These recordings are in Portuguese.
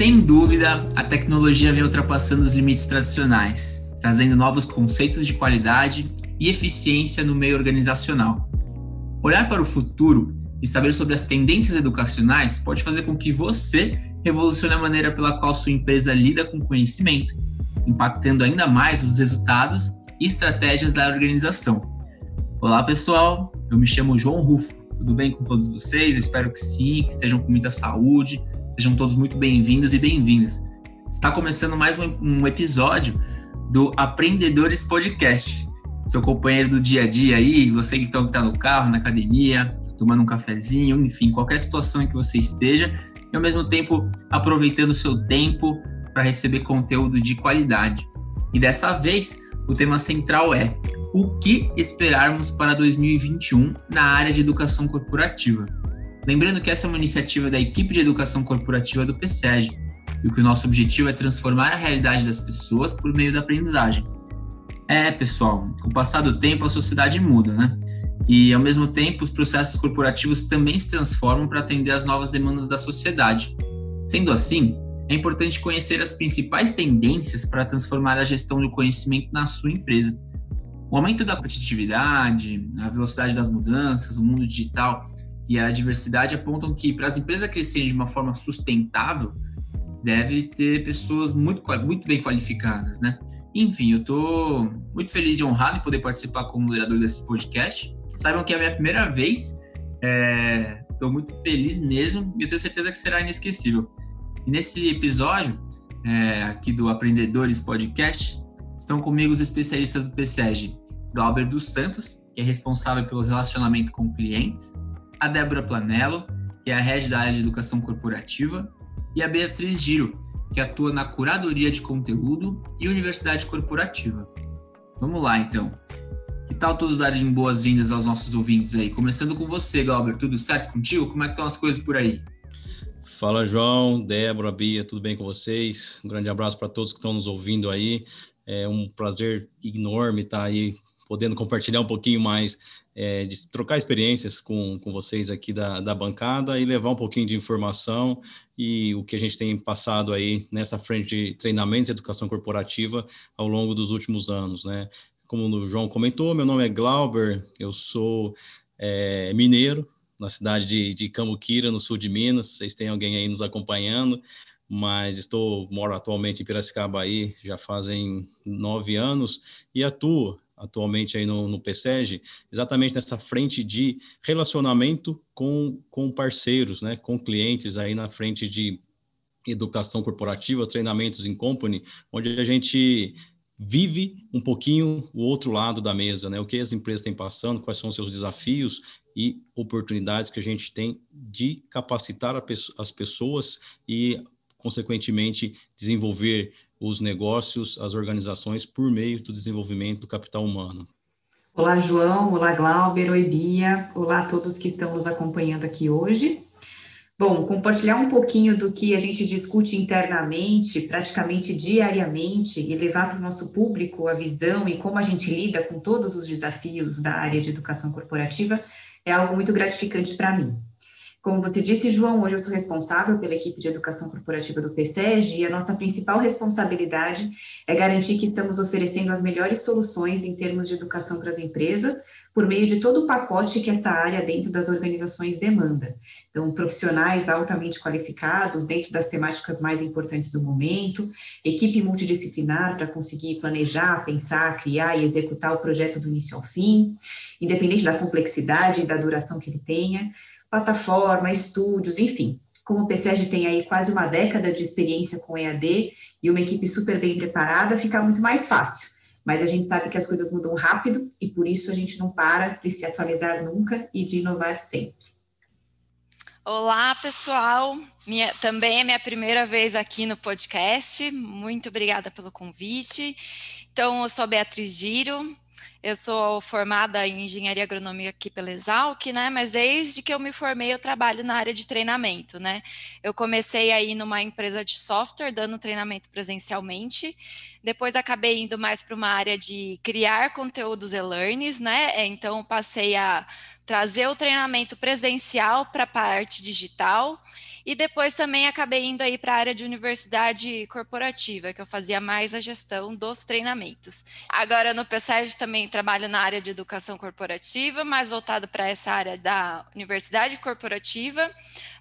Sem dúvida, a tecnologia vem ultrapassando os limites tradicionais, trazendo novos conceitos de qualidade e eficiência no meio organizacional. Olhar para o futuro e saber sobre as tendências educacionais pode fazer com que você revolucione a maneira pela qual sua empresa lida com conhecimento, impactando ainda mais os resultados e estratégias da organização. Olá, pessoal. Eu me chamo João Rufo. Tudo bem com todos vocês? Eu espero que sim, que estejam com muita saúde. Sejam todos muito bem-vindos e bem-vindas. Está começando mais um, um episódio do Aprendedores Podcast. Seu companheiro do dia a dia aí, você que está no carro, na academia, tomando um cafezinho, enfim, qualquer situação em que você esteja, e ao mesmo tempo aproveitando o seu tempo para receber conteúdo de qualidade. E dessa vez, o tema central é o que esperarmos para 2021 na área de educação corporativa. Lembrando que essa é uma iniciativa da equipe de educação corporativa do PSEG e que o nosso objetivo é transformar a realidade das pessoas por meio da aprendizagem. É, pessoal, com o passar do tempo a sociedade muda, né? E ao mesmo tempo os processos corporativos também se transformam para atender às novas demandas da sociedade. Sendo assim, é importante conhecer as principais tendências para transformar a gestão do conhecimento na sua empresa o aumento da competitividade, a velocidade das mudanças, o mundo digital e a diversidade apontam que para as empresas crescerem de uma forma sustentável, deve ter pessoas muito, muito bem qualificadas, né? Enfim, eu estou muito feliz e honrado em poder participar como moderador desse podcast. Saibam que é a minha primeira vez, é, muito feliz mesmo e eu tenho certeza que será inesquecível. E nesse episódio é, aqui do Aprendedores Podcast, estão comigo os especialistas do PSEG, Glauber dos Santos, que é responsável pelo relacionamento com clientes, a Débora Planello, que é a head da área de educação corporativa, e a Beatriz Giro, que atua na curadoria de conteúdo e universidade corporativa. Vamos lá, então. Que tal todos darem boas-vindas aos nossos ouvintes aí? Começando com você, Glauber, tudo certo contigo? Como é que estão as coisas por aí? Fala, João, Débora, Bia, tudo bem com vocês? Um grande abraço para todos que estão nos ouvindo aí. É um prazer enorme estar aí podendo compartilhar um pouquinho mais, é, de trocar experiências com, com vocês aqui da, da bancada e levar um pouquinho de informação e o que a gente tem passado aí nessa frente de treinamentos e educação corporativa ao longo dos últimos anos, né? Como o João comentou, meu nome é Glauber, eu sou é, mineiro, na cidade de, de Cambuquira, no sul de Minas. Vocês têm alguém aí nos acompanhando, mas estou moro atualmente em Piracicaba aí já fazem nove anos e atuo atualmente aí no, no PSEG, exatamente nessa frente de relacionamento com, com parceiros, né, com clientes aí na frente de educação corporativa, treinamentos em company, onde a gente vive um pouquinho o outro lado da mesa, né? O que as empresas têm passando, quais são os seus desafios e oportunidades que a gente tem de capacitar as pessoas e, consequentemente, desenvolver os negócios, as organizações por meio do desenvolvimento do capital humano. Olá, João. Olá, Glauber. Oi, Bia. Olá a todos que estão nos acompanhando aqui hoje. Bom, compartilhar um pouquinho do que a gente discute internamente, praticamente diariamente, e levar para o nosso público a visão e como a gente lida com todos os desafios da área de educação corporativa é algo muito gratificante para mim. Como você disse, João, hoje eu sou responsável pela equipe de educação corporativa do PSEG e a nossa principal responsabilidade é garantir que estamos oferecendo as melhores soluções em termos de educação para as empresas, por meio de todo o pacote que essa área dentro das organizações demanda. Então, profissionais altamente qualificados dentro das temáticas mais importantes do momento, equipe multidisciplinar para conseguir planejar, pensar, criar e executar o projeto do início ao fim, independente da complexidade e da duração que ele tenha plataforma, estúdios, enfim. Como o PCEG tem aí quase uma década de experiência com EAD e uma equipe super bem preparada, fica muito mais fácil. Mas a gente sabe que as coisas mudam rápido e por isso a gente não para de se atualizar nunca e de inovar sempre. Olá, pessoal. Minha, também é minha primeira vez aqui no podcast. Muito obrigada pelo convite. Então, eu sou Beatriz Giro, Eu sou formada em engenharia agronômica aqui pela Exalc, né? Mas desde que eu me formei, eu trabalho na área de treinamento, né? Eu comecei aí numa empresa de software, dando treinamento presencialmente. Depois acabei indo mais para uma área de criar conteúdos e-learnings, né? Então passei a trazer o treinamento presencial para a parte digital e depois também acabei indo aí para a área de universidade corporativa, que eu fazia mais a gestão dos treinamentos. Agora no PSEG também trabalho na área de educação corporativa, mais voltado para essa área da universidade corporativa.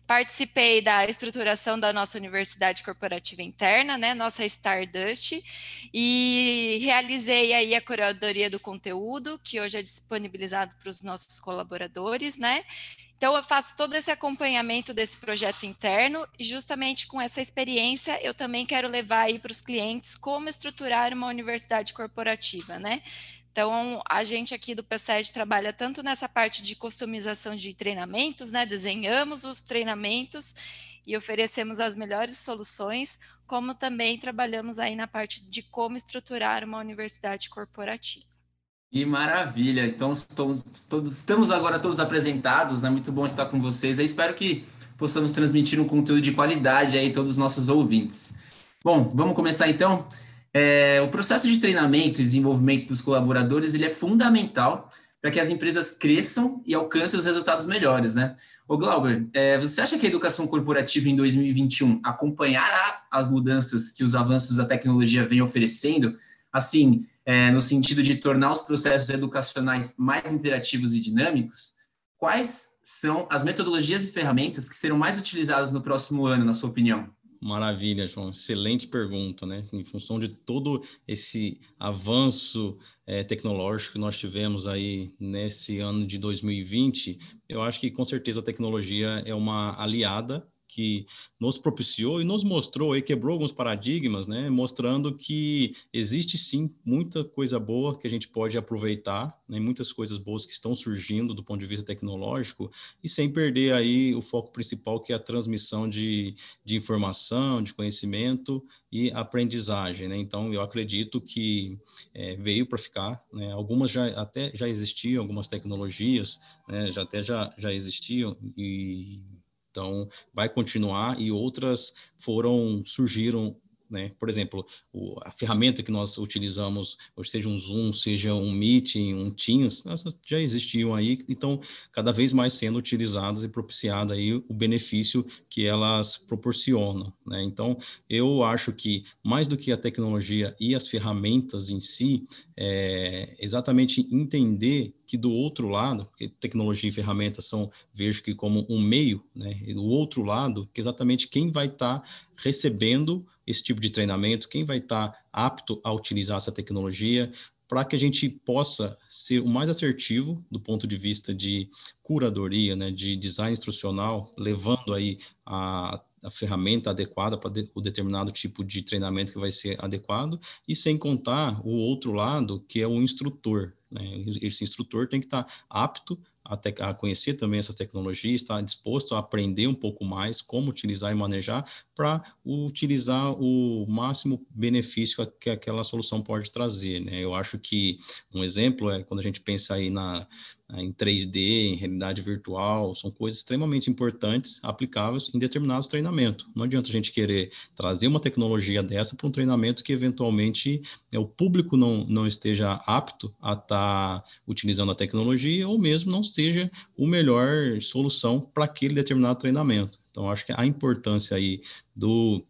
Participei da estruturação da nossa universidade corporativa interna, né, nossa Stardust, e realizei aí a curadoria do conteúdo, que hoje é disponibilizado para os nossos colaboradores, né, então, eu faço todo esse acompanhamento desse projeto interno e, justamente com essa experiência, eu também quero levar aí para os clientes como estruturar uma universidade corporativa, né? Então, a gente aqui do PSED trabalha tanto nessa parte de customização de treinamentos, né? Desenhamos os treinamentos e oferecemos as melhores soluções, como também trabalhamos aí na parte de como estruturar uma universidade corporativa. Que maravilha! Então, estamos, todos, estamos agora todos apresentados, né? Muito bom estar com vocês. Eu espero que possamos transmitir um conteúdo de qualidade aí todos os nossos ouvintes. Bom, vamos começar então. É, o processo de treinamento e desenvolvimento dos colaboradores ele é fundamental para que as empresas cresçam e alcancem os resultados melhores, né? Ô Glauber, é, você acha que a educação corporativa em 2021 acompanhará as mudanças que os avanços da tecnologia vêm oferecendo? Assim, é, no sentido de tornar os processos educacionais mais interativos e dinâmicos, quais são as metodologias e ferramentas que serão mais utilizadas no próximo ano, na sua opinião? Maravilha, João. Excelente pergunta, né? Em função de todo esse avanço é, tecnológico que nós tivemos aí nesse ano de 2020, eu acho que com certeza a tecnologia é uma aliada que nos propiciou e nos mostrou e quebrou alguns paradigmas, né, mostrando que existe sim muita coisa boa que a gente pode aproveitar, né, muitas coisas boas que estão surgindo do ponto de vista tecnológico e sem perder aí o foco principal que é a transmissão de, de informação, de conhecimento e aprendizagem, né? Então eu acredito que é, veio para ficar, né? Algumas já até já existiam, algumas tecnologias, né? já até já já existiam e então, vai continuar e outras foram surgiram né? Por exemplo, o, a ferramenta que nós utilizamos, seja um Zoom, seja um Meeting, um Teams, já existiam aí e estão cada vez mais sendo utilizadas e propiciada aí o benefício que elas proporcionam. Né? Então, eu acho que mais do que a tecnologia e as ferramentas em si, é exatamente entender que do outro lado, porque tecnologia e ferramentas são, vejo que como um meio, né? E do outro lado, que exatamente quem vai estar tá recebendo esse tipo de treinamento, quem vai estar tá apto a utilizar essa tecnologia, para que a gente possa ser o mais assertivo do ponto de vista de curadoria, né, de design instrucional, levando aí a a ferramenta adequada para de, o determinado tipo de treinamento que vai ser adequado, e sem contar o outro lado, que é o instrutor. Né? Esse instrutor tem que estar apto a, te, a, conhecer também essas tecnologias, estar disposto a aprender um pouco mais como utilizar e manejar para utilizar o máximo benefício que aquela solução pode trazer. Né? Eu acho que um exemplo é quando a gente pensa aí na, em 3D, em realidade virtual, são coisas extremamente importantes, aplicáveis em determinados treinamentos. Não adianta a gente querer trazer uma tecnologia dessa para um treinamento que eventualmente é, o público não, não esteja apto a estar tá utilizando a tecnologia ou mesmo não seja o melhor solução para aquele determinado treinamento. Então, acho que a importância aí do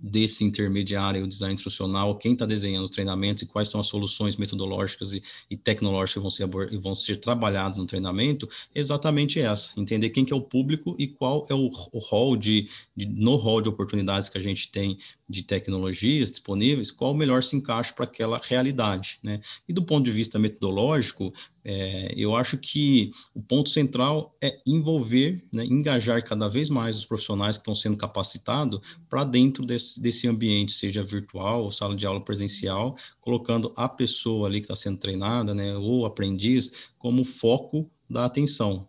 desse intermediário, o design instrucional, quem está desenhando os treinamentos e quais são as soluções metodológicas e, e tecnológicas que vão ser, vão ser trabalhadas no treinamento, é exatamente essa, entender quem que é o público e qual é o, o rol de, de, no rol de oportunidades que a gente tem de tecnologias disponíveis, qual melhor se encaixa para aquela realidade, né? E do ponto de vista metodológico, é, eu acho que o ponto central é envolver, né, engajar cada vez mais os profissionais que estão sendo capacitados para dentro desse, desse ambiente, seja virtual ou sala de aula presencial, colocando a pessoa ali que está sendo treinada, né, ou aprendiz, como foco da atenção.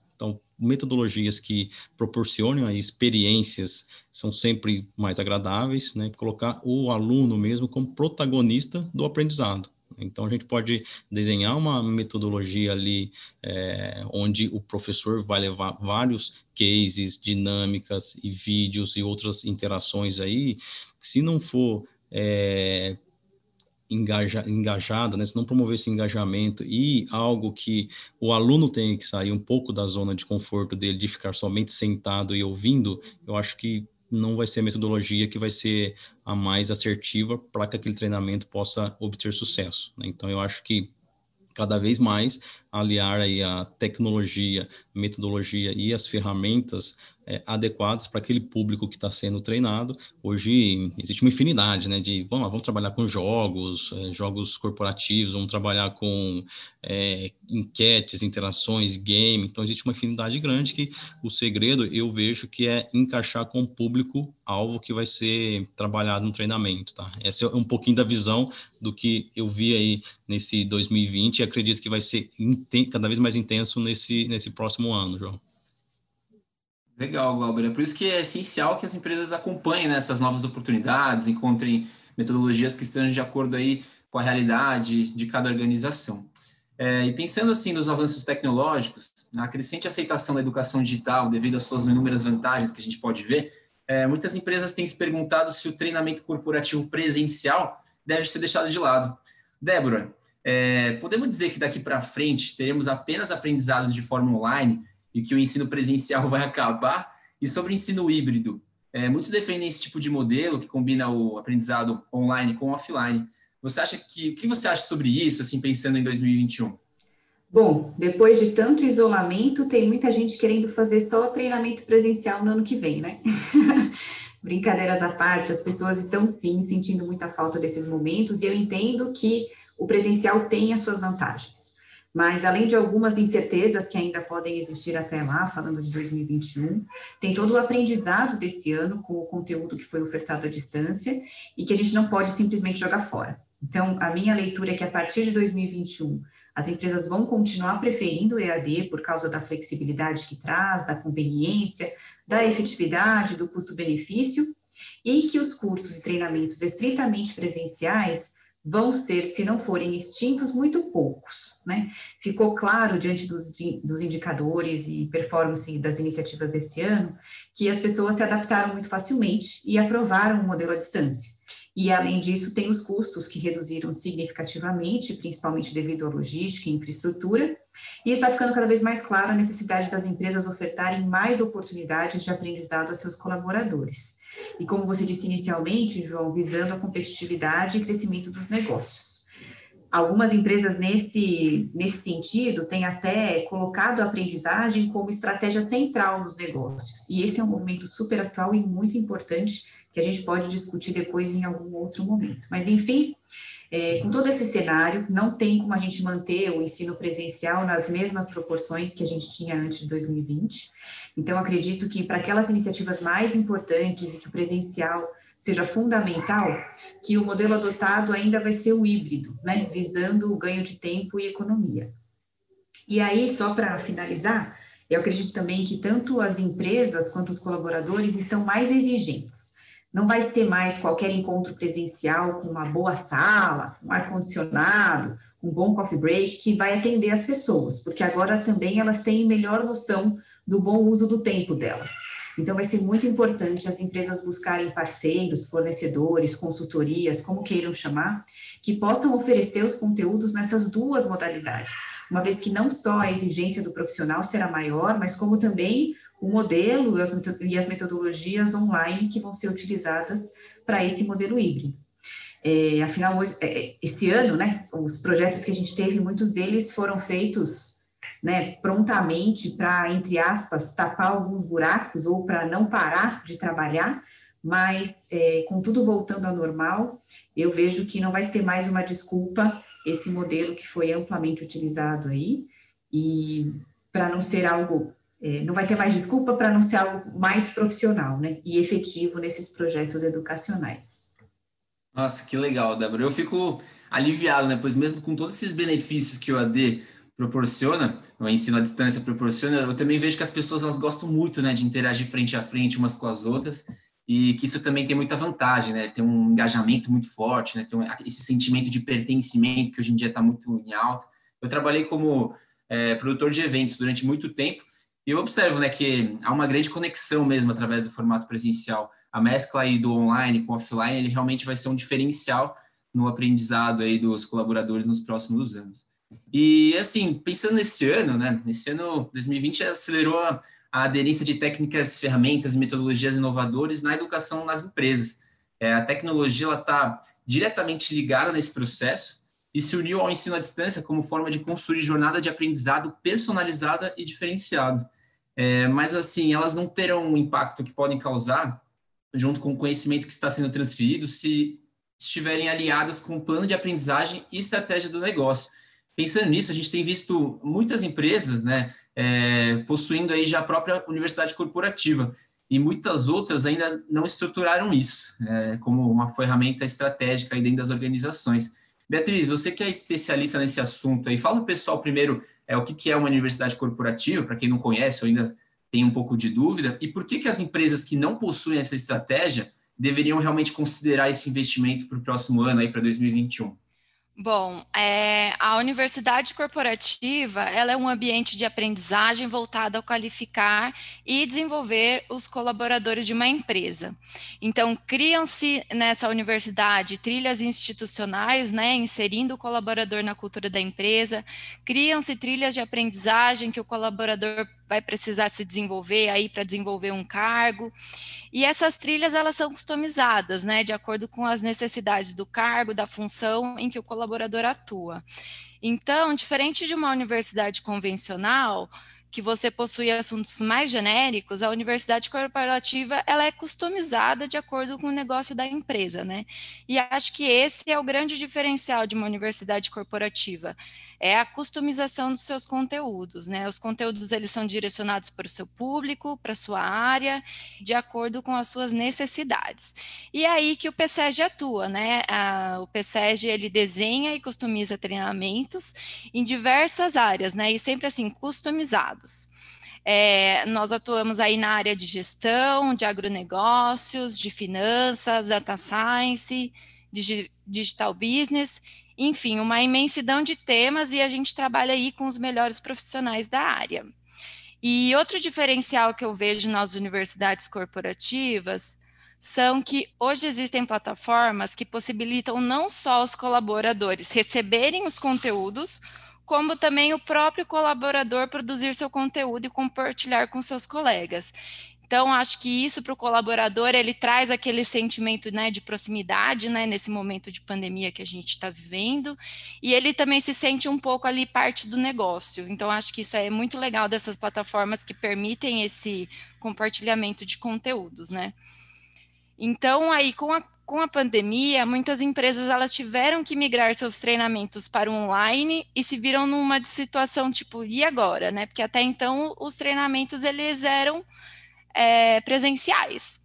Metodologias que proporcionem experiências são sempre mais agradáveis, né? Colocar o aluno mesmo como protagonista do aprendizado. Então, a gente pode desenhar uma metodologia ali é, onde o professor vai levar vários cases, dinâmicas e vídeos e outras interações aí. Se não for é, engaja, engajada, né? se não promover esse engajamento e algo que o aluno tem que sair um pouco da zona de conforto dele, de ficar somente sentado e ouvindo, eu acho que não vai ser a metodologia que vai ser a mais assertiva para que aquele treinamento possa obter sucesso. Né? Então, eu acho que cada vez mais aliar aí a tecnologia, metodologia e as ferramentas é, adequadas para aquele público que está sendo treinado. Hoje existe uma infinidade, né? De vamos, vamos trabalhar com jogos, é, jogos corporativos, vamos trabalhar com é, enquetes, interações, game. Então existe uma infinidade grande que o segredo eu vejo que é encaixar com o público alvo que vai ser trabalhado no treinamento, tá? Essa é um pouquinho da visão do que eu vi aí nesse 2020 e acredito que vai ser cada vez mais intenso nesse, nesse próximo ano, João. Legal, Glauber. É por isso que é essencial que as empresas acompanhem né, essas novas oportunidades, encontrem metodologias que estejam de acordo aí com a realidade de cada organização. É, e pensando assim nos avanços tecnológicos, a crescente aceitação da educação digital, devido às suas inúmeras vantagens que a gente pode ver, é, muitas empresas têm se perguntado se o treinamento corporativo presencial deve ser deixado de lado. Débora, é, podemos dizer que daqui para frente teremos apenas aprendizados de forma online e que o ensino presencial vai acabar? E sobre o ensino híbrido, é, muitos defendem esse tipo de modelo que combina o aprendizado online com offline. Você acha que o que você acha sobre isso, assim pensando em 2021? Bom, depois de tanto isolamento, tem muita gente querendo fazer só treinamento presencial no ano que vem, né? Brincadeiras à parte, as pessoas estão sim sentindo muita falta desses momentos e eu entendo que o presencial tem as suas vantagens. Mas, além de algumas incertezas que ainda podem existir até lá, falando de 2021, tem todo o aprendizado desse ano com o conteúdo que foi ofertado à distância e que a gente não pode simplesmente jogar fora. Então, a minha leitura é que a partir de 2021, as empresas vão continuar preferindo o EAD por causa da flexibilidade que traz, da conveniência, da efetividade, do custo-benefício, e que os cursos e treinamentos estritamente presenciais vão ser, se não forem extintos, muito poucos. Né? Ficou claro, diante dos, dos indicadores e performance das iniciativas desse ano, que as pessoas se adaptaram muito facilmente e aprovaram o modelo à distância. E, além disso, tem os custos que reduziram significativamente, principalmente devido à logística e infraestrutura, e está ficando cada vez mais clara a necessidade das empresas ofertarem mais oportunidades de aprendizado a seus colaboradores. E como você disse inicialmente, João, visando a competitividade e crescimento dos negócios. Algumas empresas nesse, nesse sentido têm até colocado a aprendizagem como estratégia central nos negócios. E esse é um movimento super atual e muito importante que a gente pode discutir depois em algum outro momento. Mas, enfim, é, com todo esse cenário, não tem como a gente manter o ensino presencial nas mesmas proporções que a gente tinha antes de 2020. Então, acredito que para aquelas iniciativas mais importantes e que o presencial seja fundamental, que o modelo adotado ainda vai ser o híbrido, né, visando o ganho de tempo e economia. E aí, só para finalizar, eu acredito também que tanto as empresas quanto os colaboradores estão mais exigentes não vai ser mais qualquer encontro presencial com uma boa sala, um ar-condicionado, um bom coffee break que vai atender as pessoas, porque agora também elas têm melhor noção do bom uso do tempo delas. Então, vai ser muito importante as empresas buscarem parceiros, fornecedores, consultorias, como queiram chamar, que possam oferecer os conteúdos nessas duas modalidades, uma vez que não só a exigência do profissional será maior, mas como também o modelo e as metodologias online que vão ser utilizadas para esse modelo híbrido. É, afinal, hoje, é, esse ano, né, os projetos que a gente teve, muitos deles foram feitos né, prontamente para, entre aspas, tapar alguns buracos ou para não parar de trabalhar, mas é, com tudo voltando ao normal, eu vejo que não vai ser mais uma desculpa esse modelo que foi amplamente utilizado aí, e para não ser algo é, não vai ter mais desculpa para não ser algo mais profissional né, e efetivo nesses projetos educacionais. Nossa, que legal, Débora. Eu fico aliviado, né? Pois mesmo com todos esses benefícios que o AD proporciona, o ensino à distância proporciona, eu também vejo que as pessoas elas gostam muito, né, de interagir frente a frente umas com as outras. e que isso também tem muita vantagem, né? Tem um engajamento muito forte, né? Tem um, esse sentimento de pertencimento que hoje em dia está muito em alta. Eu trabalhei como é, produtor de eventos durante muito tempo e eu observo, né, que há uma grande conexão mesmo através do formato presencial. A mescla aí do online com offline, ele realmente vai ser um diferencial no aprendizado aí dos colaboradores nos próximos anos. E assim, pensando nesse ano, né, nesse ano 2020 acelerou a, a aderência de técnicas, ferramentas, metodologias inovadoras na educação nas empresas. É, a tecnologia está diretamente ligada nesse processo e se uniu ao ensino à distância como forma de construir jornada de aprendizado personalizada e diferenciado. É, mas assim, elas não terão o impacto que podem causar junto com o conhecimento que está sendo transferido se estiverem aliadas com o plano de aprendizagem e estratégia do negócio. Pensando nisso, a gente tem visto muitas empresas, né, é, possuindo aí já a própria universidade corporativa e muitas outras ainda não estruturaram isso é, como uma ferramenta estratégica aí dentro das organizações. Beatriz, você que é especialista nesse assunto aí, fala o pessoal primeiro é, o que, que é uma universidade corporativa, para quem não conhece ou ainda tem um pouco de dúvida, e por que, que as empresas que não possuem essa estratégia deveriam realmente considerar esse investimento para o próximo ano, aí para 2021? Bom, é, a universidade corporativa ela é um ambiente de aprendizagem voltado a qualificar e desenvolver os colaboradores de uma empresa. Então, criam-se nessa universidade trilhas institucionais, né, inserindo o colaborador na cultura da empresa, criam-se trilhas de aprendizagem que o colaborador vai precisar se desenvolver aí para desenvolver um cargo. E essas trilhas elas são customizadas, né, de acordo com as necessidades do cargo, da função em que o colaborador atua. Então, diferente de uma universidade convencional, que você possui assuntos mais genéricos, a universidade corporativa ela é customizada de acordo com o negócio da empresa, né? E acho que esse é o grande diferencial de uma universidade corporativa é a customização dos seus conteúdos, né? Os conteúdos eles são direcionados para o seu público, para a sua área, de acordo com as suas necessidades. E é aí que o PSEG atua, né? o PSEG ele desenha e customiza treinamentos em diversas áreas, né? E sempre assim customizados. É, nós atuamos aí na área de gestão, de agronegócios, de finanças, data science, digital business enfim, uma imensidão de temas e a gente trabalha aí com os melhores profissionais da área. E outro diferencial que eu vejo nas universidades corporativas são que hoje existem plataformas que possibilitam não só os colaboradores receberem os conteúdos, como também o próprio colaborador produzir seu conteúdo e compartilhar com seus colegas. Então, acho que isso para o colaborador, ele traz aquele sentimento né, de proximidade, né, nesse momento de pandemia que a gente está vivendo, e ele também se sente um pouco ali parte do negócio. Então, acho que isso é muito legal dessas plataformas que permitem esse compartilhamento de conteúdos, né? Então, aí, com a, com a pandemia, muitas empresas elas tiveram que migrar seus treinamentos para o online e se viram numa situação tipo, e agora, né? Porque até então os treinamentos eles eram é, presenciais.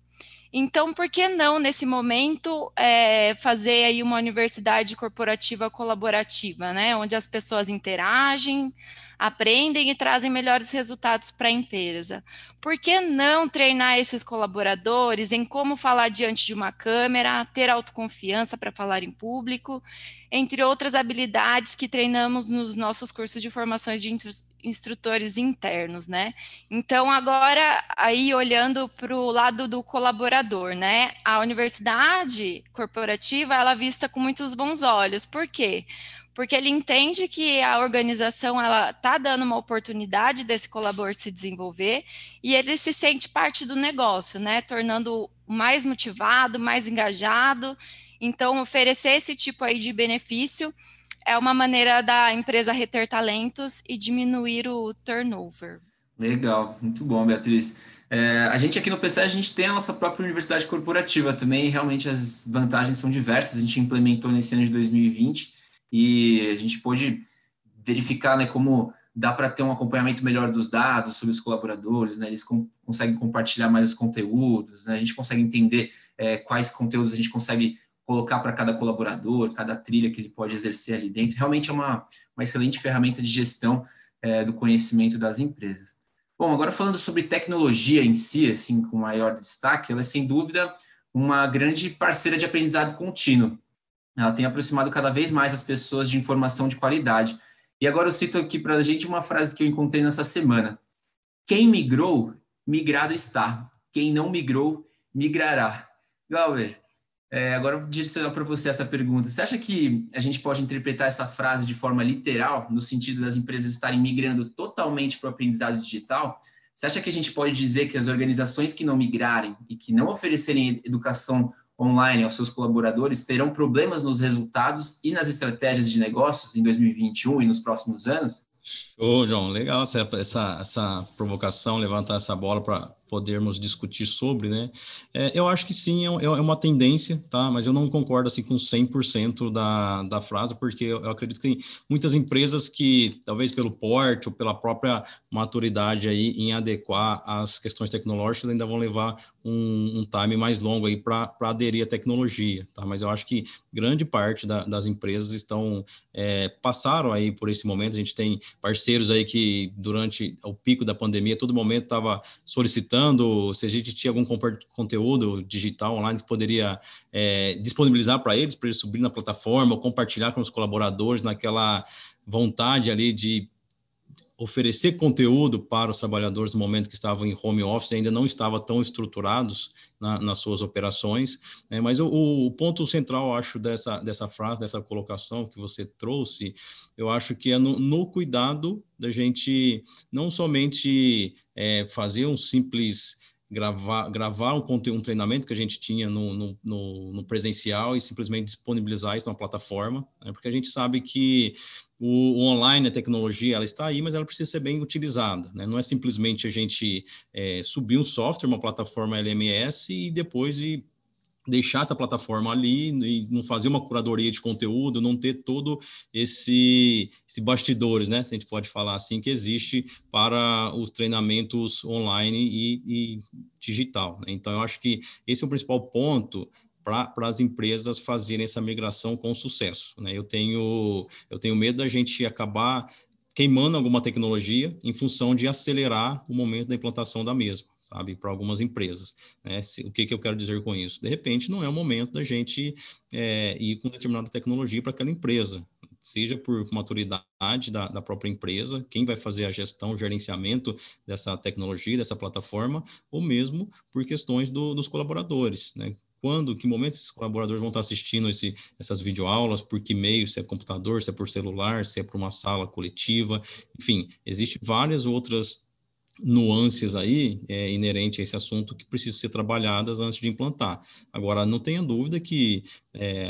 Então, por que não, nesse momento, é, fazer aí uma universidade corporativa colaborativa, né? Onde as pessoas interagem, aprendem e trazem melhores resultados para a empresa. Por que não treinar esses colaboradores em como falar diante de uma câmera, ter autoconfiança para falar em público, entre outras habilidades que treinamos nos nossos cursos de formação de instrutores internos, né? Então, agora, aí olhando para o lado do colaborador, né? A universidade corporativa, ela é vista com muitos bons olhos. Por quê? Porque ele entende que a organização ela está dando uma oportunidade desse colaborador se desenvolver e ele se sente parte do negócio, né? Tornando mais motivado, mais engajado. Então, oferecer esse tipo aí de benefício é uma maneira da empresa reter talentos e diminuir o turnover. Legal, muito bom, Beatriz. É, a gente aqui no PC, a gente tem a nossa própria universidade corporativa também, realmente as vantagens são diversas, a gente implementou nesse ano de 2020, e a gente pôde verificar né, como dá para ter um acompanhamento melhor dos dados sobre os colaboradores, né, eles com, conseguem compartilhar mais os conteúdos, né, a gente consegue entender é, quais conteúdos a gente consegue colocar para cada colaborador, cada trilha que ele pode exercer ali dentro. Realmente é uma, uma excelente ferramenta de gestão é, do conhecimento das empresas. Bom, agora falando sobre tecnologia em si, assim, com maior destaque, ela é sem dúvida uma grande parceira de aprendizado contínuo. Ela tem aproximado cada vez mais as pessoas de informação de qualidade. E agora eu cito aqui para a gente uma frase que eu encontrei nessa semana. Quem migrou, migrado está. Quem não migrou, migrará. Glauber, é, agora eu direcionar para você essa pergunta. Você acha que a gente pode interpretar essa frase de forma literal, no sentido das empresas estarem migrando totalmente para o aprendizado digital? Você acha que a gente pode dizer que as organizações que não migrarem e que não oferecerem educação online aos seus colaboradores terão problemas nos resultados e nas estratégias de negócios em 2021 e nos próximos anos? Ô, João, legal essa, essa, essa provocação, levantar essa bola para podermos discutir sobre, né? É, eu acho que sim, é, é, é, uma tendência, tá? Mas eu não concordo assim com 100% da, da frase, porque eu, eu, acredito que tem muitas empresas que, talvez pelo porte ou pela própria maturidade aí em adequar as questões tecnológicas, ainda vão levar um, um time mais longo aí para aderir à tecnologia, tá? Mas eu acho que grande parte da, das empresas estão, é, passaram aí por esse momento, a gente tem parceiros aí que durante o pico da pandemia, todo momento estava solicitando se a gente tinha algum conteúdo digital online que poderia é, disponibilizar para eles, para eles subir na plataforma, compartilhar com os colaboradores naquela vontade ali de oferecer conteúdo para os trabalhadores no momento que estavam em home office, ainda não estavam tão estruturados na, nas suas operações. Né? Mas o, o, ponto central, acho, dessa, dessa frase, dessa colocação que você trouxe, eu acho que é no, no cuidado da gente não somente é, fazer um simples gravar, gravar um conteúdo, um treinamento que a gente tinha no, no, no, no presencial e simplesmente disponibilizar isso numa plataforma, né? porque a gente sabe que o, online, a tecnologia, ela está aí, mas ela precisa ser bem utilizada. Né? Não é simplesmente a gente é, subir um software, uma plataforma LMS e depois e deixar essa plataforma ali e não fazer uma curadoria de conteúdo, não ter todo esse, esse bastidores, né? Se a gente pode falar assim, que existe para os treinamentos online e, e digital. Né? Então, eu acho que esse é o principal ponto para as empresas fazerem essa migração com sucesso. Né? Eu, tenho, eu tenho medo da gente acabar queimando alguma tecnologia em função de acelerar o momento da implantação da mesma, sabe, para algumas empresas. Né? o que, que eu quero dizer com isso? De repente, não é o momento da gente é, ir com determinada tecnologia para aquela empresa, seja por maturidade da, da, própria empresa, quem vai fazer a gestão, o gerenciamento dessa tecnologia, dessa plataforma, ou mesmo por questões do, dos colaboradores, né? Quando, que momento esses colaboradores vão estar assistindo esse, essas videoaulas, por que meio, se é computador, se é por celular, se é por uma sala coletiva, enfim, existem várias outras nuances aí é, inerente a esse assunto que precisam ser trabalhadas antes de implantar. Agora, não tenha dúvida que, é,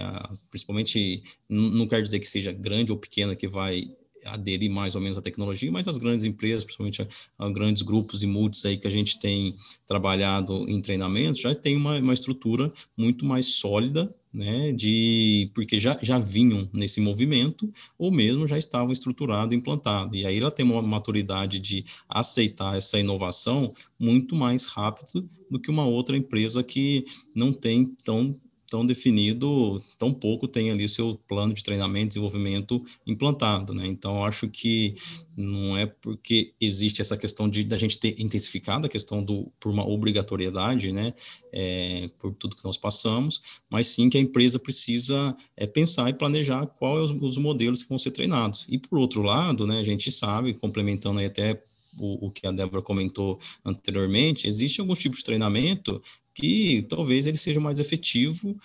principalmente, não quer dizer que seja grande ou pequena que vai aderir mais ou menos à tecnologia, mas as grandes empresas, principalmente a, a grandes grupos e multis aí que a gente tem trabalhado em treinamento, já tem uma, uma estrutura muito mais sólida né, de porque já, já vinham nesse movimento ou mesmo já estavam estruturado, implantado. E aí ela tem uma maturidade de aceitar essa inovação muito mais rápido do que uma outra empresa que não tem tão tão definido, tão pouco tem ali seu plano de treinamento, desenvolvimento implantado, né? Então, acho que não é porque existe essa questão de da gente ter intensificado a questão do por uma obrigatoriedade, né? É, por tudo que nós passamos, mas sim que a empresa precisa é, pensar e planejar quais é os, os modelos que vão ser treinados. E por outro lado, né? A gente sabe, complementando aí até o, o, que a Débora comentou anteriormente, existe alguns tipos de treinamento que talvez ele seja mais efetivo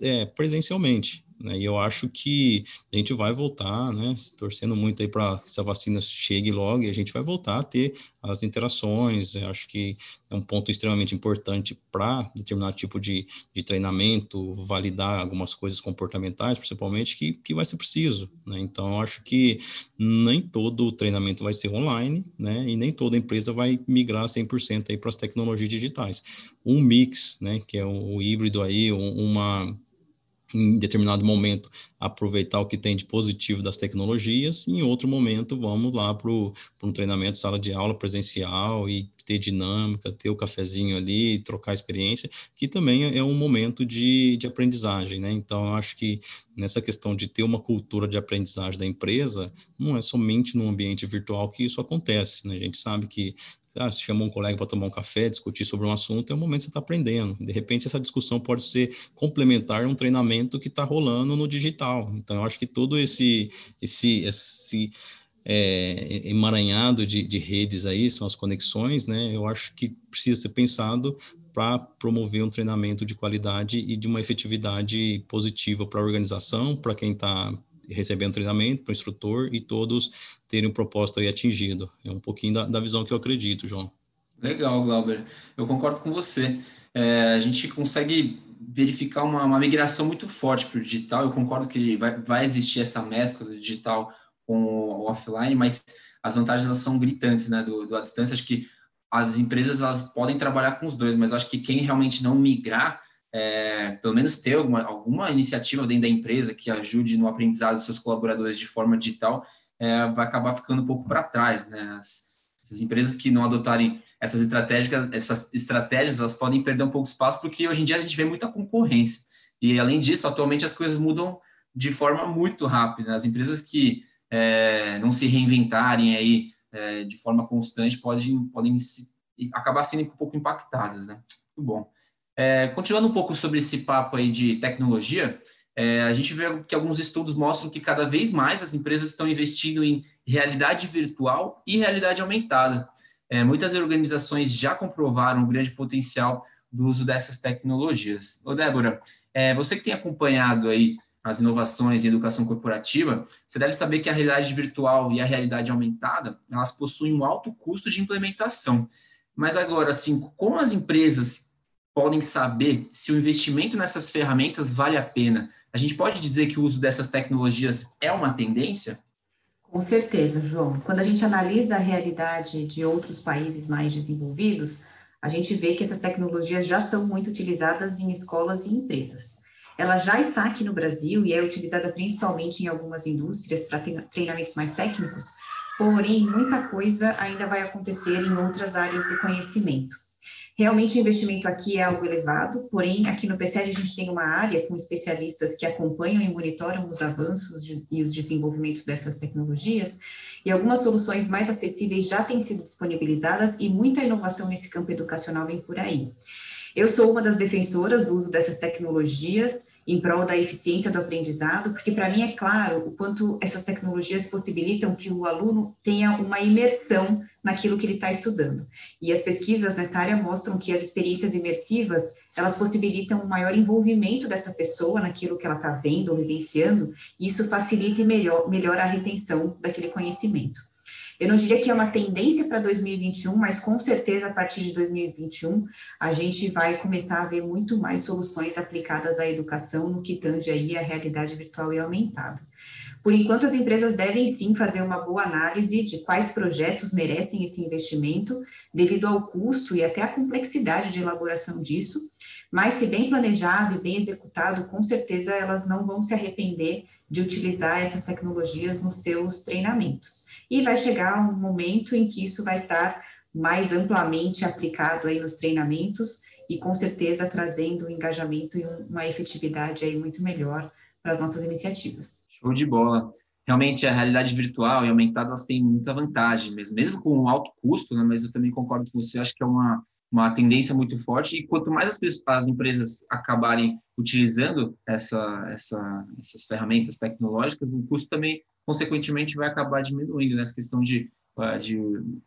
é, presencialmente. Né? E eu acho que a gente vai voltar, né, torcendo muito aí para que essa vacina chegue logo e a gente vai voltar a ter as interações. Eu acho que é um ponto extremamente importante para determinado tipo de, de treinamento, validar algumas coisas comportamentais, principalmente, que, que vai ser preciso. Né? Então, eu acho que nem todo treinamento vai ser online, né? E nem toda empresa vai migrar 100% aí para as tecnologias digitais. Um mix, né, que é o, o híbrido aí, uma em determinado momento aproveitar o que tem de positivo das tecnologias, e em outro momento vamos lá para um treinamento, sala de aula presencial e ter dinâmica, ter o cafezinho ali, trocar experiência, que também é um momento de, de aprendizagem, né? Então, eu acho que nessa questão de ter uma cultura de aprendizagem da empresa, não é somente no ambiente virtual que isso acontece, né? A gente sabe que ah, se chamou um colega para tomar um café, discutir sobre um assunto, é o momento que você está aprendendo. De repente, essa discussão pode ser complementar um treinamento que está rolando no digital. Então, eu acho que todo esse, esse, esse é, emaranhado de, de redes aí, são as conexões, né? Eu acho que precisa ser pensado para promover um treinamento de qualidade e de uma efetividade positiva para a organização, para quem está recebendo treinamento, para o instrutor e todos terem um propósito aí atingido. É um pouquinho da, da visão que eu acredito, João. Legal, Glauber. Eu concordo com você. É, a gente consegue verificar uma, uma migração muito forte para o digital. Eu concordo que vai, vai existir essa mescla do digital com o offline, mas as vantagens elas são gritantes, né, do, do à distância. Acho que as empresas elas podem trabalhar com os dois, mas acho que quem realmente não migrar, é, pelo menos ter alguma, alguma iniciativa dentro da empresa que ajude no aprendizado dos seus colaboradores de forma digital, é, vai acabar ficando um pouco para trás, né? As, as, empresas que não adotarem essas estratégias, essas estratégias, elas podem perder um pouco de espaço, porque hoje em dia a gente vê muita concorrência. E além disso, atualmente as coisas mudam de forma muito rápida. As empresas que é, não se reinventarem aí é, de forma constante podem, podem se, acabar sendo um pouco impactadas, né? Muito bom. É, continuando um pouco sobre esse papo aí de tecnologia, é, a gente vê que alguns estudos mostram que cada vez mais as empresas estão investindo em realidade virtual e realidade aumentada. É, muitas organizações já comprovaram o grande potencial do uso dessas tecnologias. Ô, Débora, é, você que tem acompanhado aí as inovações em educação corporativa, você deve saber que a realidade virtual e a realidade aumentada, elas possuem um alto custo de implementação. Mas agora, assim, como as empresas podem saber se o investimento nessas ferramentas vale a pena? A gente pode dizer que o uso dessas tecnologias é uma tendência? Com certeza, João. Quando a gente analisa a realidade de outros países mais desenvolvidos, a gente vê que essas tecnologias já são muito utilizadas em escolas e empresas. Ela já está aqui no Brasil e é utilizada principalmente em algumas indústrias para treinamentos mais técnicos, porém, muita coisa ainda vai acontecer em outras áreas do conhecimento. Realmente o investimento aqui é algo elevado, porém, aqui no PCED a gente tem uma área com especialistas que acompanham e monitoram os avanços e os desenvolvimentos dessas tecnologias, e algumas soluções mais acessíveis já têm sido disponibilizadas e muita inovação nesse campo educacional vem por aí. Eu sou uma das defensoras do uso dessas tecnologias em prol da eficiência do aprendizado, porque para mim é claro o quanto essas tecnologias possibilitam que o aluno tenha uma imersão naquilo que ele está estudando. E as pesquisas nessa área mostram que as experiências imersivas, elas possibilitam um maior envolvimento dessa pessoa naquilo que ela está vendo ou vivenciando, e isso facilita e melhor, melhora a retenção daquele conhecimento. Eu não diria que é uma tendência para 2021, mas com certeza a partir de 2021 a gente vai começar a ver muito mais soluções aplicadas à educação no que tange aí a realidade virtual e aumentada. Por enquanto, as empresas devem sim fazer uma boa análise de quais projetos merecem esse investimento, devido ao custo e até à complexidade de elaboração disso, mas se bem planejado e bem executado, com certeza elas não vão se arrepender de utilizar essas tecnologias nos seus treinamentos. E vai chegar um momento em que isso vai estar mais amplamente aplicado aí nos treinamentos e com certeza trazendo um engajamento e uma efetividade aí muito melhor para as nossas iniciativas. Show de bola. Realmente a realidade virtual e aumentada elas têm muita vantagem mesmo, mesmo com um alto custo, né? Mas eu também concordo com você, acho que é uma uma tendência muito forte e quanto mais as, as empresas acabarem utilizando essa, essa, essas ferramentas tecnológicas, o custo também, consequentemente, vai acabar diminuindo nessa questão de, de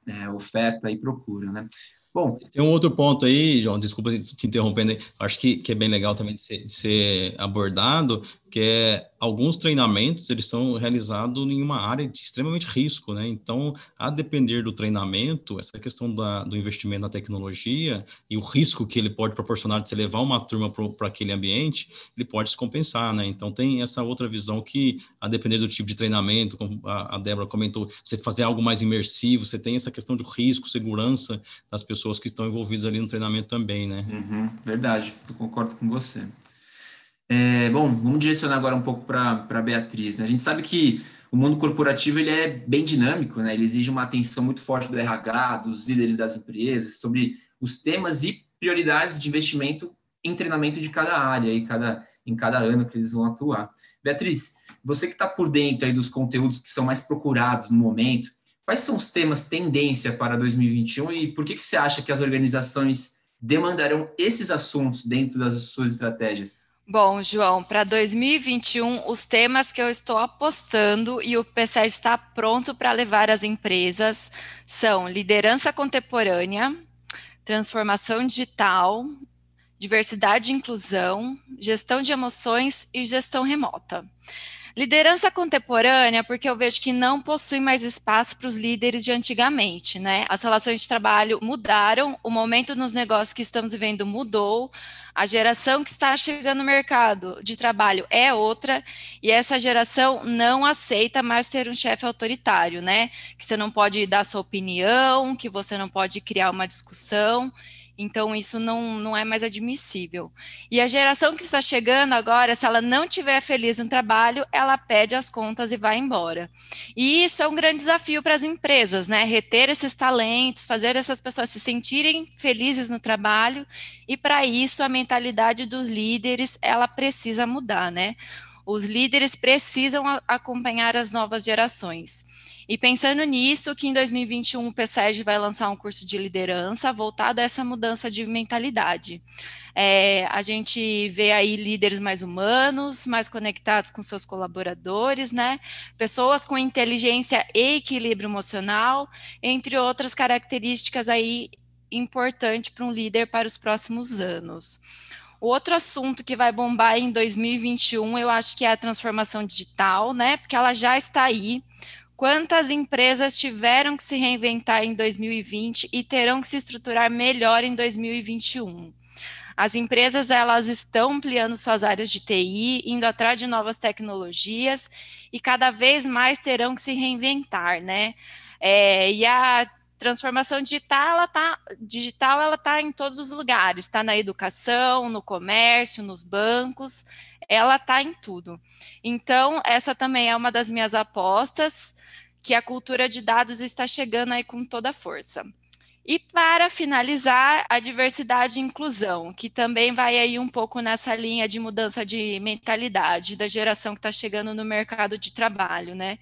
é, oferta e procura, né? Bom, tem um outro ponto aí, João, desculpa te interrompendo, acho que, que é bem legal também de ser, de ser abordado, que é alguns treinamentos eles são realizados em uma área de extremamente risco, né? Então, a depender do treinamento, essa questão da, do investimento na tecnologia e o risco que ele pode proporcionar de você levar uma turma para aquele ambiente, ele pode se compensar, né? Então, tem essa outra visão que, a depender do tipo de treinamento, como a, a Débora comentou, você fazer algo mais imersivo, você tem essa questão de risco, segurança das pessoas que estão envolvidas ali no treinamento também, né? Uhum, verdade, eu concordo com você. É, bom, vamos direcionar agora um pouco para a Beatriz. Né? A gente sabe que o mundo corporativo ele é bem dinâmico, né? ele exige uma atenção muito forte do RH, dos líderes das empresas, sobre os temas e prioridades de investimento em treinamento de cada área e cada, em cada ano que eles vão atuar. Beatriz, você que está por dentro aí dos conteúdos que são mais procurados no momento, quais são os temas tendência para 2021 e por que, que você acha que as organizações demandarão esses assuntos dentro das suas estratégias? Bom, João, para 2021, os temas que eu estou apostando e o PSEG está pronto para levar às empresas são liderança contemporânea, transformação digital, diversidade e inclusão, gestão de emoções e gestão remota. Liderança contemporânea, porque eu vejo que não possui mais espaço para os líderes de antigamente, né? As relações de trabalho mudaram, o momento nos negócios que estamos vivendo mudou, a geração que está chegando no mercado de trabalho é outra, e essa geração não aceita mais ter um chefe autoritário, né? Que você não pode dar sua opinião, que você não pode criar uma discussão. Então, isso não, não é mais admissível. E a geração que está chegando agora, se ela não estiver feliz no trabalho, ela pede as contas e vai embora. E isso é um grande desafio para as empresas, né? Reter esses talentos, fazer essas pessoas se sentirem felizes no trabalho. E para isso, a mentalidade dos líderes, ela precisa mudar, né? Os líderes precisam acompanhar as novas gerações. E pensando nisso, que em 2021 o PSEG vai lançar um curso de liderança voltado a essa mudança de mentalidade. É, a gente vê aí líderes mais humanos, mais conectados com seus colaboradores, né? Pessoas com inteligência e equilíbrio emocional, entre outras características aí importantes para um líder para os próximos anos. Outro assunto que vai bombar em 2021, eu acho que é a transformação digital, né? Porque ela já está aí. Quantas empresas tiveram que se reinventar em 2020 e terão que se estruturar melhor em 2021? As empresas elas estão ampliando suas áreas de TI, indo atrás de novas tecnologias e cada vez mais terão que se reinventar, né? É, e a transformação digital ela tá digital ela tá em todos os lugares, está na educação, no comércio, nos bancos ela está em tudo. Então, essa também é uma das minhas apostas, que a cultura de dados está chegando aí com toda a força. E para finalizar, a diversidade e inclusão, que também vai aí um pouco nessa linha de mudança de mentalidade da geração que está chegando no mercado de trabalho, né?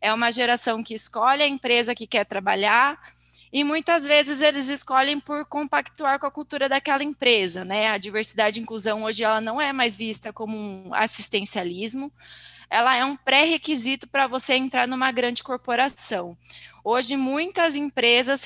É uma geração que escolhe a empresa que quer trabalhar, e muitas vezes eles escolhem por compactuar com a cultura daquela empresa, né? A diversidade e inclusão hoje ela não é mais vista como um assistencialismo, ela é um pré-requisito para você entrar numa grande corporação. Hoje, muitas empresas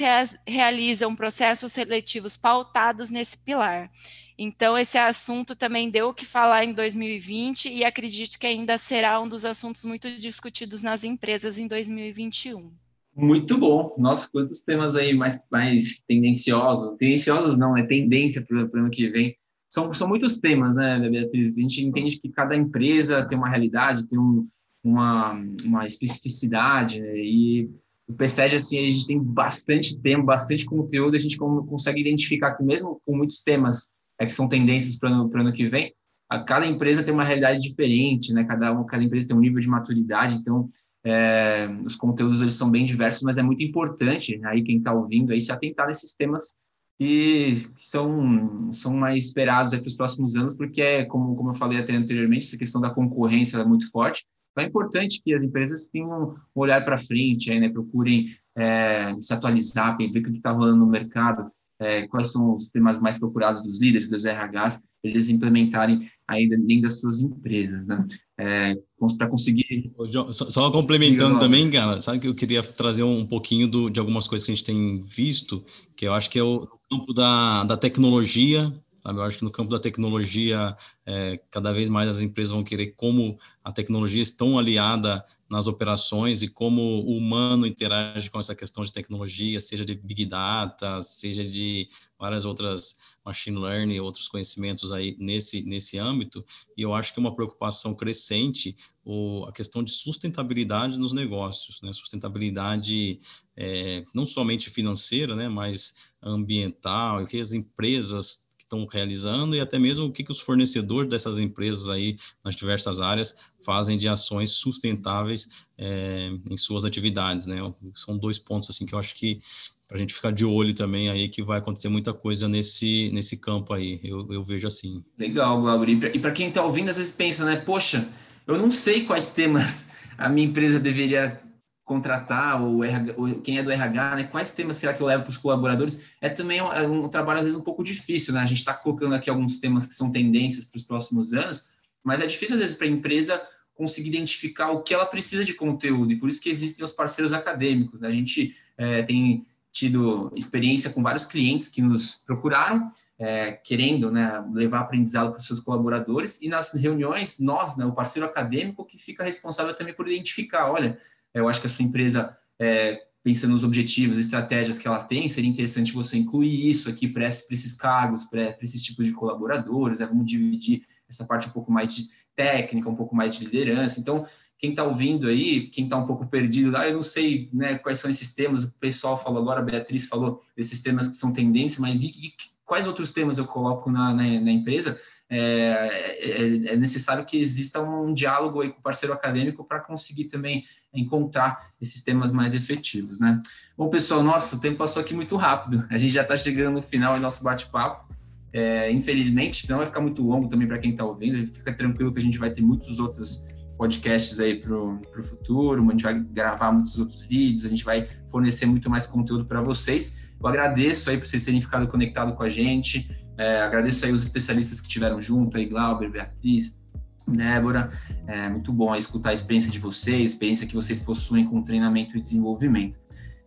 realizam processos seletivos pautados nesse pilar. Então, esse assunto também deu o que falar em 2020 e acredito que ainda será um dos assuntos muito discutidos nas empresas em 2021. Muito bom. Nossa, quantos temas aí mais, mais tendenciosos. Tendenciosos não, é tendência para o ano que vem. São, são muitos temas, né, Beatriz? A gente entende que cada empresa tem uma realidade, tem um, uma, uma especificidade, né? e o PSEG, assim, a gente tem bastante tempo, bastante conteúdo, a gente consegue identificar que mesmo com muitos temas é, que são tendências para o ano que vem, a, cada empresa tem uma realidade diferente, né? Cada, cada empresa tem um nível de maturidade, então é, os conteúdos eles são bem diversos, mas é muito importante aí quem está ouvindo aí se atentar nesses temas que, são, são mais esperados para os próximos anos, porque é como, como eu falei até anteriormente, essa questão da concorrência é muito forte. Então é importante que as empresas tenham um olhar para frente, aí, né, procurem é, se atualizar, ver o que está rolando no mercado, é, quais são os temas mais procurados dos líderes, dos RHs, eles implementarem ainda dentro das suas empresas, né? É, para conseguir. Só, só, complementando também, cara, sabe que eu queria trazer um pouquinho do, de algumas coisas que a gente tem visto, que eu acho que é o campo da, da tecnologia Sabe? Eu acho que no campo da tecnologia, é, cada vez mais as empresas vão querer como a tecnologia estão aliada nas operações e como o humano interage com essa questão de tecnologia, seja de big data, seja de várias outras machine learning, outros conhecimentos aí nesse nesse âmbito. E eu acho que é uma preocupação crescente o, a questão de sustentabilidade nos negócios, né? Sustentabilidade é, não somente financeira, né? Mas ambiental, o que as empresas estão realizando e até mesmo o que, que os fornecedores dessas empresas aí nas diversas áreas fazem de ações sustentáveis é, em suas atividades, né? São dois pontos assim que eu acho que para a gente ficar de olho também aí que vai acontecer muita coisa nesse nesse campo aí. Eu, eu vejo assim. Legal, Glauber. E para quem está ouvindo às vezes pensa, né? Poxa, eu não sei quais temas a minha empresa deveria contratar ou, RH, quem é do RH, né? Quais temas será que eu levo para os colaboradores? É também um, é um, trabalho às vezes um pouco difícil, né? A gente está colocando aqui alguns temas que são tendências para os próximos anos, mas é difícil às vezes para a empresa conseguir identificar o que ela precisa de conteúdo e por isso que existem os parceiros acadêmicos. Né? A gente é, tem tido experiência com vários clientes que nos procuraram é, querendo né, levar aprendizado para os seus colaboradores e nas reuniões nós, né, o parceiro acadêmico que fica responsável também por identificar, olha eu acho que a sua empresa, é, pensando nos objetivos, estratégias que ela tem, seria interessante você incluir isso aqui para esses cargos, para esses tipos de colaboradores, né? vamos dividir essa parte um pouco mais de técnica, um pouco mais de liderança. Então, quem está ouvindo aí, quem está um pouco perdido, ah, eu não sei né, quais são esses temas, o pessoal falou agora, a Beatriz falou esses temas que são tendência, mas e, e quais outros temas eu coloco na, na, na empresa? É, é, é, necessário que exista um diálogo aí com o parceiro acadêmico para conseguir também encontrar esses temas mais efetivos, né? Bom, pessoal, nossa, o tempo passou aqui muito rápido. A gente já está chegando no final do nosso bate-papo. É, infelizmente, senão vai ficar muito longo também para quem está ouvindo. Fica tranquilo que a gente vai ter muitos outros podcasts aí para o futuro, a gente vai gravar muitos outros vídeos, a gente vai fornecer muito mais conteúdo para vocês. Eu agradeço aí por vocês terem ficado conectado com a gente. É, agradeço aí os especialistas que estiveram junto, aí Glauber, Beatriz, Débora, é muito bom escutar a experiência de vocês, a experiência que vocês possuem com treinamento e desenvolvimento.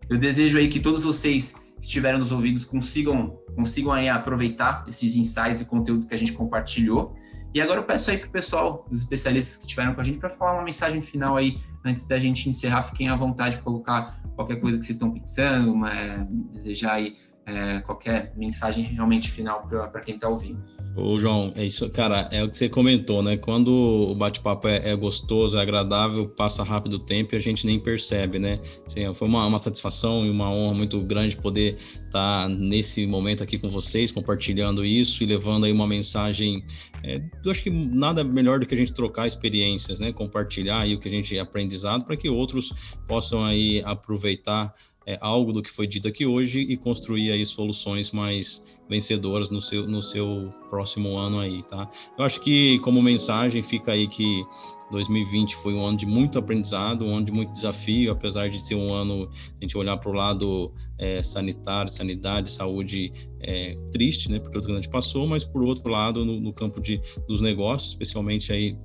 Eu desejo aí que todos vocês que estiveram nos ouvidos consigam, consigam aí aproveitar esses insights e conteúdo que a gente compartilhou. E agora eu peço aí para o pessoal, os especialistas que estiveram com a gente, para falar uma mensagem final aí, antes da gente encerrar. Fiquem à vontade de colocar qualquer coisa que vocês estão pensando, uma, desejar aí é, qualquer mensagem realmente final para quem está ouvindo. Ô, João, é isso, cara, é o que você comentou, né? Quando o bate-papo é, é, gostoso, é agradável, passa rápido o tempo e a gente nem percebe, né? Assim, foi uma, uma satisfação e uma honra muito grande poder estar tá nesse momento aqui com vocês, compartilhando isso e levando aí uma mensagem. É, eu acho que nada melhor do que a gente trocar experiências, né? Compartilhar aí o que a gente é aprendizado para que outros possam aí aproveitar é, algo do que foi dito aqui hoje e construir aí soluções mais vencedoras no seu, no seu próximo ano aí, tá? Eu acho que como mensagem fica aí que 2020 foi um ano de muito aprendizado, um ano de muito desafio, apesar de ser um ano, a gente olhar para o lado é, sanitário, sanidade, saúde é, triste, né? Porque o grande passou, mas por outro lado, no, no campo de, dos negócios, especialmente aí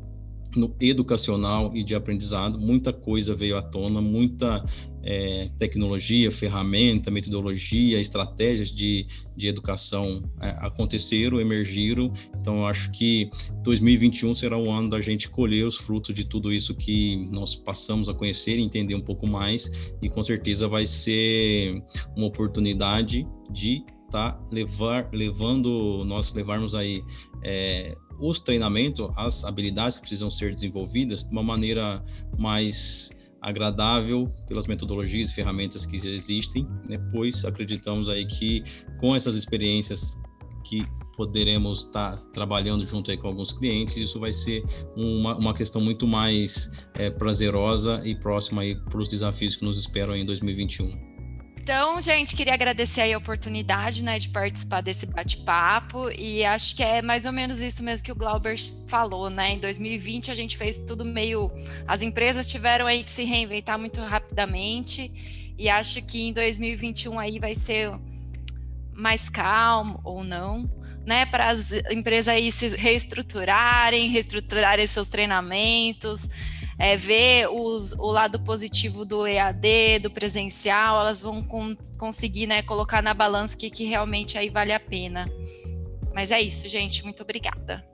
no educacional e de aprendizado, muita coisa veio à tona, muita é, tecnologia, ferramenta, metodologia, estratégias de, de educação é, aconteceram, emergiram. Então, acho que 2021 será o ano da gente colher os frutos de tudo isso que nós passamos a conhecer e entender um pouco mais, e com certeza vai ser uma oportunidade de tá levar, levando nós levarmos aí é, os treinamentos, as habilidades que precisam ser desenvolvidas de uma maneira mais agradável pelas metodologias e ferramentas que existem, né? pois acreditamos aí que com essas experiências que poderemos estar tá trabalhando junto aí com alguns clientes, isso vai ser uma, uma questão muito mais é, prazerosa e próxima aí para os desafios que nos esperam em 2021. Então, gente, queria agradecer a oportunidade, né, de participar desse bate-papo. E acho que é mais ou menos isso mesmo que o Glauber falou, né? Em 2020 a gente fez tudo meio, as empresas tiveram aí que se reinventar muito rapidamente. E acho que em 2021 aí vai ser mais calmo ou não, né, para as empresas aí se reestruturarem, reestruturarem seus treinamentos, é, ver os, o lado positivo do EAD, do presencial, elas vão com, conseguir né, colocar na balança o que, que realmente aí vale a pena. Mas é isso, gente. Muito obrigada.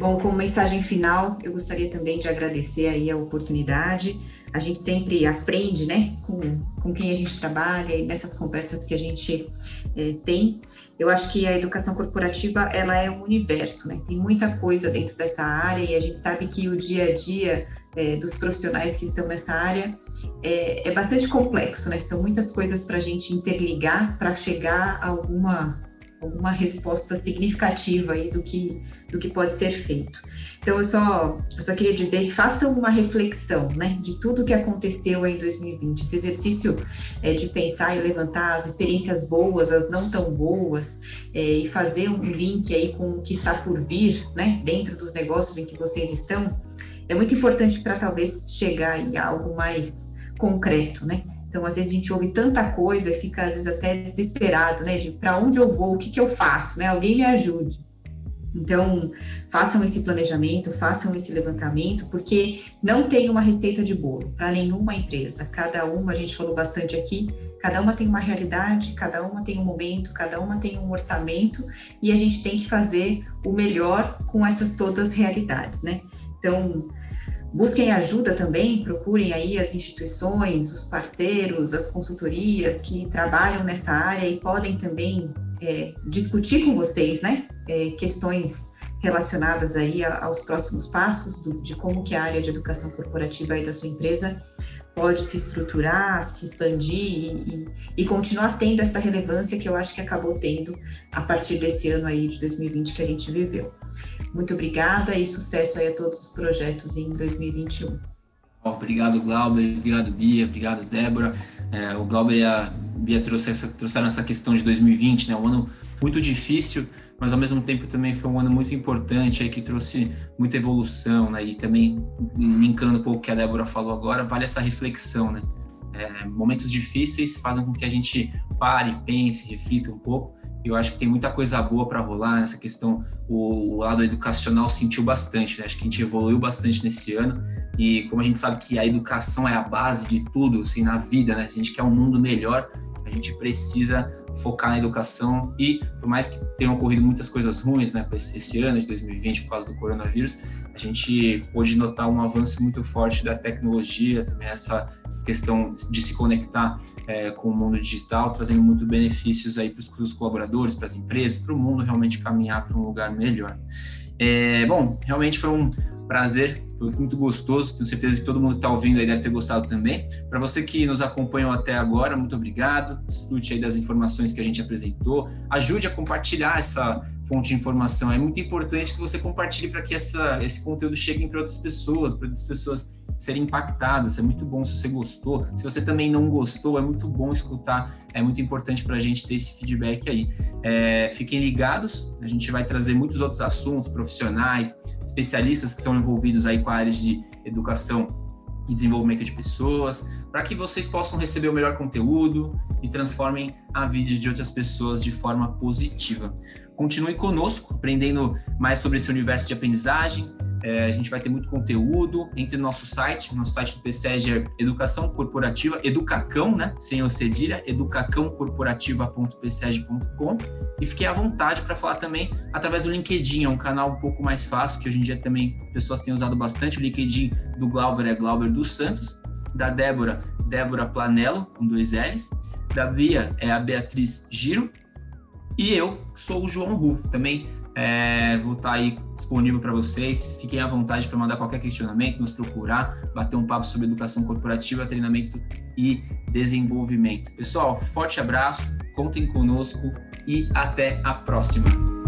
Bom, como mensagem final, eu gostaria também de agradecer aí a oportunidade. A gente sempre aprende, né, com, com quem a gente trabalha e nessas conversas que a gente é, tem. Eu acho que a educação corporativa, ela é um universo, né? Tem muita coisa dentro dessa área e a gente sabe que o dia a dia é, dos profissionais que estão nessa área é, é bastante complexo, né? São muitas coisas para a gente interligar para chegar a alguma, alguma resposta significativa aí do que, do que pode ser feito. Então, eu só, eu só queria dizer façam uma reflexão né, de tudo que aconteceu em 2020. Esse exercício é, de pensar e levantar as experiências boas, as não tão boas, é, e fazer um link aí com o que está por vir né, dentro dos negócios em que vocês estão, é muito importante para talvez chegar em algo mais concreto, né? Então, às vezes a gente ouve tanta coisa e fica, às vezes, até desesperado, né? De para onde eu vou, o que, que eu faço, né? Alguém me ajude. Então, façam esse planejamento, façam esse levantamento, porque não tem uma receita de bolo para nenhuma empresa. Cada uma, a gente falou bastante aqui, cada uma tem uma realidade, cada uma tem um momento, cada uma tem um orçamento, e a gente tem que fazer o melhor com essas todas realidades, né? Então, busquem ajuda também, procurem aí as instituições, os parceiros, as consultorias que trabalham nessa área e podem também é, discutir com vocês, né, é, questões relacionadas aí aos próximos passos do, de como que a área de educação corporativa aí da sua empresa pode se estruturar, se expandir e, e, e, continuar tendo essa relevância que eu acho que acabou tendo a partir desse ano aí de 2020 que a gente viveu. Muito obrigada e sucesso aí a todos os projetos em 2021. Obrigado, Glauber, obrigado, Bia, obrigado, Débora. É, o Glauber e a Bia trouxeram essa questão de 2020, né? Um ano muito difícil, mas ao mesmo tempo também foi um ano muito importante aí que trouxe muita evolução, né? E também linkando um pouco o que a Débora falou agora, vale essa reflexão, né? É, momentos difíceis fazem com que a gente pare, pense, reflita um pouco. Eu acho que tem muita coisa boa para rolar nessa questão. O, o, lado educacional sentiu bastante, né? Acho que a gente evoluiu bastante nesse ano. E como a gente sabe que a educação é a base de tudo, assim, na vida, né? A gente quer um mundo melhor, gente precisa focar na educação e, por mais que tenham ocorrido muitas coisas ruins, né, esse ano de 2020 por causa do coronavírus, a gente pôde notar um avanço muito forte da tecnologia, também essa questão de se conectar é, com o mundo digital, trazendo muito benefícios aí para os colaboradores, para as empresas, para o mundo realmente caminhar para um lugar melhor. É, bom, realmente foi um prazer, foi muito gostoso. Tenho certeza que todo mundo que está ouvindo aí deve ter gostado também. Para você que nos acompanhou até agora, muito obrigado. Desfrute aí das informações que a gente apresentou. Ajude a compartilhar essa fonte de informação. É muito importante que você compartilhe para que essa, esse conteúdo chegue para outras pessoas, para outras pessoas serem impactadas. É muito bom se você gostou. Se você também não gostou, é muito bom escutar. É muito importante para a gente ter esse feedback aí. É, fiquem ligados, a gente vai trazer muitos outros assuntos, profissionais, especialistas que são envolvidos aí com a área de educação e desenvolvimento de pessoas, para que vocês possam receber o melhor conteúdo e transformem a vida de outras pessoas de forma positiva. Continue conosco, aprendendo mais sobre esse universo de aprendizagem, é, a gente vai ter muito conteúdo. Entre no nosso site, nosso site do PSEG é Educação Corporativa, Educacão, né? Sem o cedilha, educacãocorporativa.pseg.com. E fiquei à vontade para falar também através do LinkedIn, é um canal um pouco mais fácil, que hoje em dia também pessoas têm usado bastante. O LinkedIn do Glauber é Glauber dos Santos, da Débora, Débora Planello, com dois L's. Da Bia é a Beatriz Giro. E eu sou o João Rufo, também é, vou estar tá aí disponível para vocês. Fiquem à vontade para mandar qualquer questionamento, nos procurar, bater um papo sobre educação corporativa, treinamento e desenvolvimento. Pessoal, forte abraço, contem conosco e até a próxima.